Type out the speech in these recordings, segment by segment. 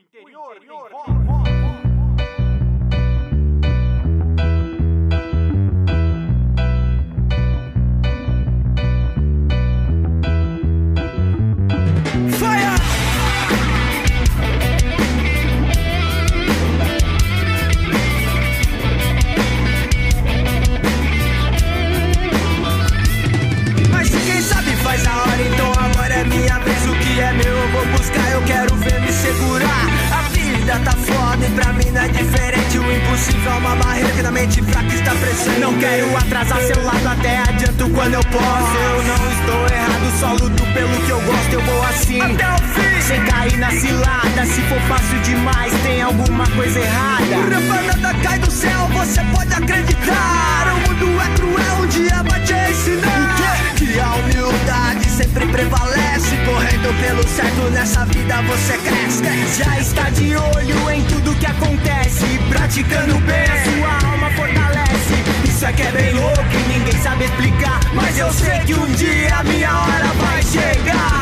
interior, interior, Mas quem sabe faz a hora, então agora é minha vez. O que é meu eu vou buscar, eu quero ver me segurar. Vida tá foda e pra mim não é diferente. O impossível é uma barreira que na mente fraca está presente. Não quero atrasar seu lado, até adianto quando eu posso. Eu não estou errado, só luto pelo que eu gosto. Eu vou assim, até o fim. Sem cair na cilada, se for fácil demais, tem alguma coisa errada. Nada cai do céu, você pode acreditar. Pelo certo nessa vida você cresce. Já está de olho em tudo que acontece. Praticando bem, a sua alma fortalece. Isso é que é bem louco e ninguém sabe explicar. Mas eu sei que um dia a minha hora vai chegar.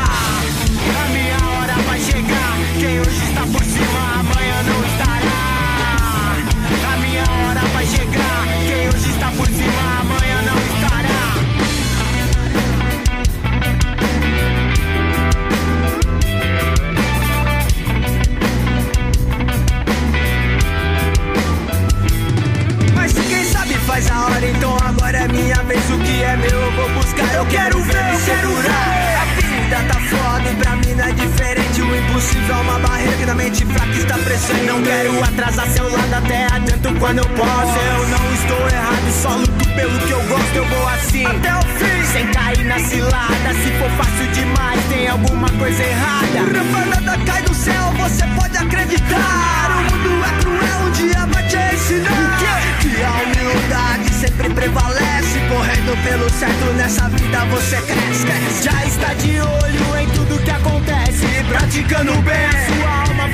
Faz a hora, então agora é minha vez. O que é meu eu vou buscar. Eu quero ver, eu quero ver. A vida tá foda e pra mim não é diferente. O impossível é uma barreira na mente fraca está presente. Não quero atrasar seu lado, até adianto quando eu posso. Eu não estou errado, só luto pelo que eu gosto. Eu vou assim, até o fim. Sem cair na cilada, se for fácil demais, tem alguma coisa errada. Nada cai pelo certo nessa vida você cresce. Já está de olho em tudo que acontece. Praticando bem, sua alma